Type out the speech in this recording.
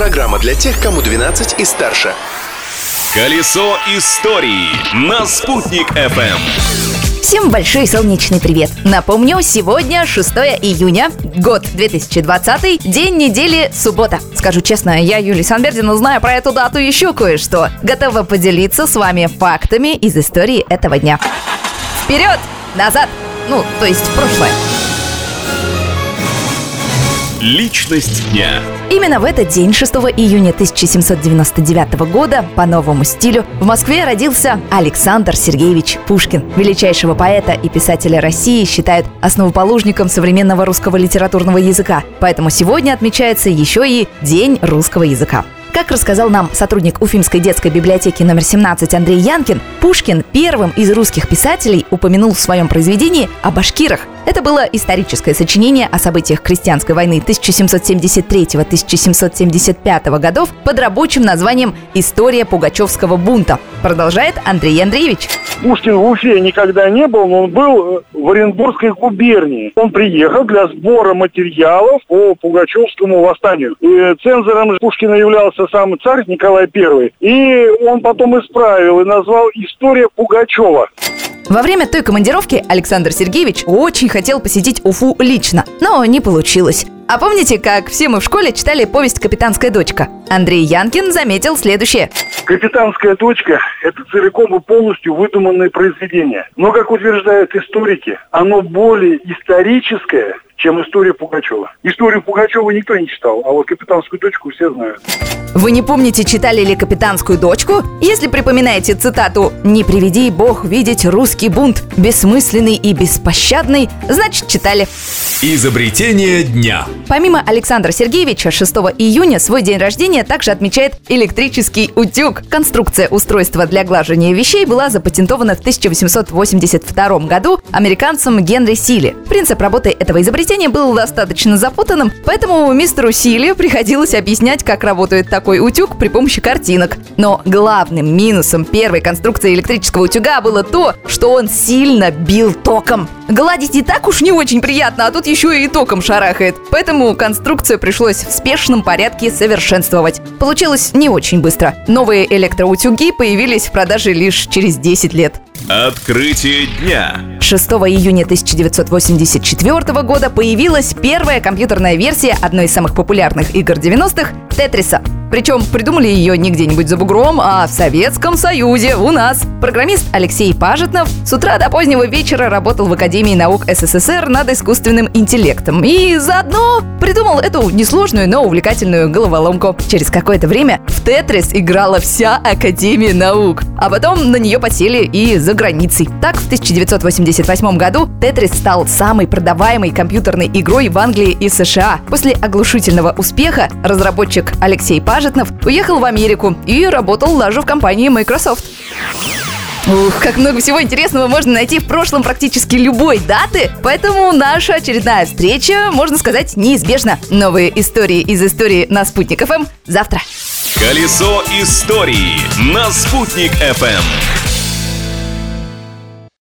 Программа для тех, кому 12 и старше. Колесо истории на «Спутник FM. Всем большой солнечный привет! Напомню, сегодня 6 июня, год 2020, день недели, суббота. Скажу честно, я, Юлия Санбердина, знаю про эту дату еще кое-что. Готова поделиться с вами фактами из истории этого дня. Вперед! Назад! Ну, то есть в прошлое. Личность дня. Именно в этот день, 6 июня 1799 года, по новому стилю, в Москве родился Александр Сергеевич Пушкин. Величайшего поэта и писателя России считают основоположником современного русского литературного языка. Поэтому сегодня отмечается еще и День русского языка. Как рассказал нам сотрудник Уфимской детской библиотеки номер 17 Андрей Янкин, Пушкин первым из русских писателей упомянул в своем произведении о башкирах. Это было историческое сочинение о событиях крестьянской войны 1773-1775 годов под рабочим названием «История Пугачевского бунта». Продолжает Андрей Андреевич. Пушкин в Уфе никогда не был, но он был э, в Оренбургской губернии. Он приехал для сбора материалов по Пугачевскому восстанию. И цензором Пушкина являлся сам царь Николай I. И он потом исправил и назвал «История Пугачева». Во время той командировки Александр Сергеевич очень хотел посетить Уфу лично, но не получилось. А помните, как все мы в школе читали повесть «Капитанская дочка»? Андрей Янкин заметил следующее. «Капитанская дочка» — это целиком и полностью выдуманное произведение. Но, как утверждают историки, оно более историческое, чем история Пугачева. Историю Пугачева никто не читал, а вот «Капитанскую дочку» все знают. Вы не помните, читали ли «Капитанскую дочку»? Если припоминаете цитату «Не приведи Бог видеть русский бунт, бессмысленный и беспощадный», значит, читали. Изобретение дня. Помимо Александра Сергеевича, 6 июня свой день рождения также отмечает электрический утюг. Конструкция устройства для глажения вещей была запатентована в 1882 году американцем Генри Силли. Принцип работы этого изобретения был достаточно запутанным, поэтому мистеру Силли приходилось объяснять, как работает такой утюг при помощи картинок. Но главным минусом первой конструкции электрического утюга было то, что он сильно бил током. Гладить и так уж не очень приятно, а тут еще и током шарахает. Поэтому конструкцию пришлось в спешном порядке совершенствовать. Получилось не очень быстро. Новые электроутюги появились в продаже лишь через 10 лет. Открытие дня. 6 июня 1984 года появилась первая компьютерная версия одной из самых популярных игр 90-х — Тетриса. Причем придумали ее не где-нибудь за бугром, а в Советском Союзе, у нас. Программист Алексей Пажетнов с утра до позднего вечера работал в Академии наук СССР над искусственным интеллектом. И заодно придумал эту несложную, но увлекательную головоломку. Через какое-то время в Тетрис играла вся Академия наук. А потом на нее посели и за границей. Так, в 1988 году Тетрис стал самой продаваемой компьютерной игрой в Англии и США. После оглушительного успеха разработчик Алексей Пажетнов Пажетнов уехал в Америку и работал даже в компании Microsoft. Ух, как много всего интересного можно найти в прошлом практически любой даты, поэтому наша очередная встреча, можно сказать, неизбежна. Новые истории из истории на Спутник ФМ завтра. Колесо истории на «Спутник FM.